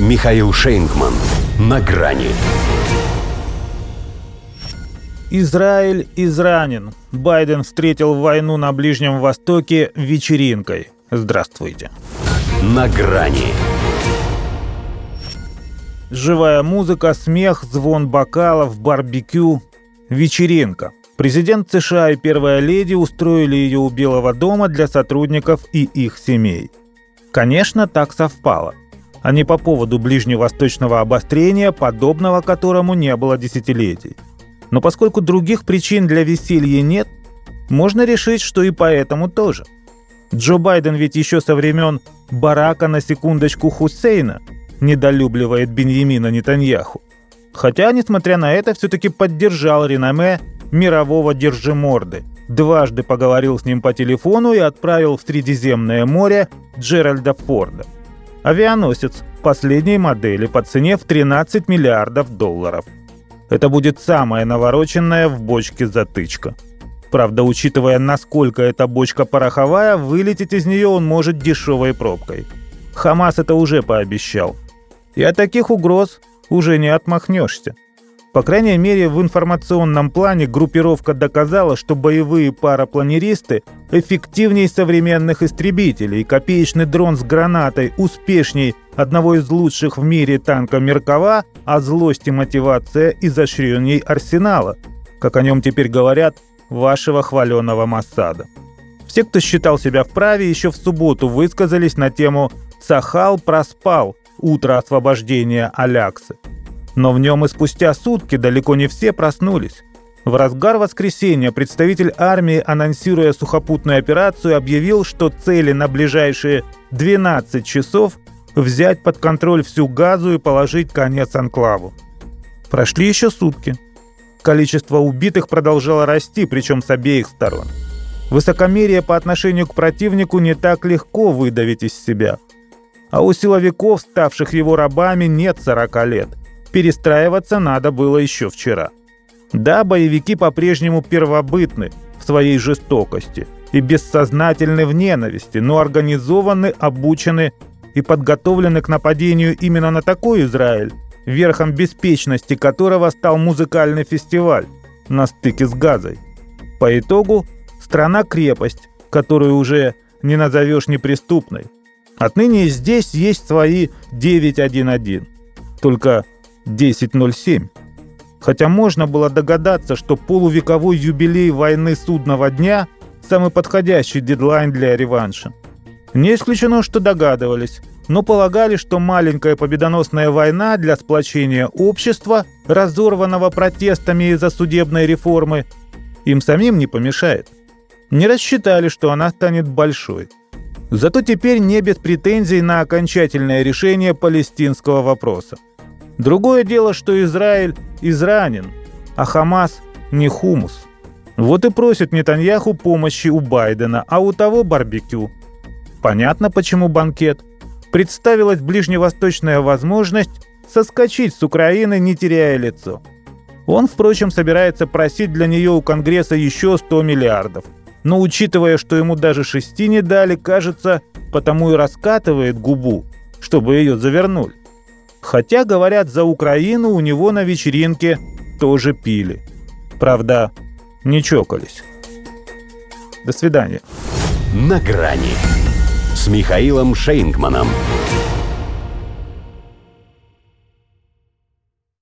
Михаил Шейнгман. На грани. Израиль изранен. Байден встретил войну на Ближнем Востоке вечеринкой. Здравствуйте. На грани. Живая музыка, смех, звон бокалов, барбекю. Вечеринка. Президент США и первая леди устроили ее у Белого дома для сотрудников и их семей. Конечно, так совпало. А не по поводу ближневосточного обострения, подобного которому не было десятилетий. Но поскольку других причин для веселья нет, можно решить, что и поэтому тоже. Джо Байден ведь еще со времен Барака на секундочку Хусейна недолюбливает Беньямина Нетаньяху. Хотя, несмотря на это, все-таки поддержал реноме мирового держиморды. Дважды поговорил с ним по телефону и отправил в Средиземное море Джеральда Форда. Авианосец последней модели по цене в 13 миллиардов долларов – это будет самая навороченная в бочке затычка. Правда, учитывая, насколько эта бочка пороховая, вылететь из нее он может дешевой пробкой. Хамас это уже пообещал. И от таких угроз уже не отмахнешься. По крайней мере, в информационном плане группировка доказала, что боевые парапланеристы эффективнее современных истребителей, копеечный дрон с гранатой успешней одного из лучших в мире танка Меркова, а злость и мотивация изощренней арсенала, как о нем теперь говорят, вашего хваленого Массада. Все, кто считал себя вправе, еще в субботу высказались на тему «Сахал проспал. Утро освобождения Аляксы». Но в нем и спустя сутки далеко не все проснулись. В разгар воскресенья представитель армии, анонсируя сухопутную операцию, объявил, что цели на ближайшие 12 часов взять под контроль всю газу и положить конец анклаву. Прошли еще сутки. Количество убитых продолжало расти, причем с обеих сторон. Высокомерие по отношению к противнику не так легко выдавить из себя. А у силовиков, ставших его рабами, нет 40 лет – Перестраиваться надо было еще вчера. Да, боевики по-прежнему первобытны в своей жестокости и бессознательны в ненависти, но организованы, обучены и подготовлены к нападению именно на такой Израиль, верхом беспечности которого стал музыкальный фестиваль на стыке с Газой. По итогу страна-крепость, которую уже не назовешь неприступной. Отныне здесь есть свои 911. Только 10.07. Хотя можно было догадаться, что полувековой юбилей войны судного дня – самый подходящий дедлайн для реванша. Не исключено, что догадывались, но полагали, что маленькая победоносная война для сплочения общества, разорванного протестами из-за судебной реформы, им самим не помешает. Не рассчитали, что она станет большой. Зато теперь не без претензий на окончательное решение палестинского вопроса. Другое дело, что Израиль изранен, а Хамас не хумус. Вот и просит Нетаньяху помощи у Байдена, а у того барбекю. Понятно, почему банкет. Представилась ближневосточная возможность соскочить с Украины, не теряя лицо. Он, впрочем, собирается просить для нее у Конгресса еще 100 миллиардов. Но учитывая, что ему даже шести не дали, кажется, потому и раскатывает губу, чтобы ее завернули. Хотя, говорят, за Украину у него на вечеринке тоже пили. Правда, не чокались. До свидания. На грани с Михаилом Шейнгманом.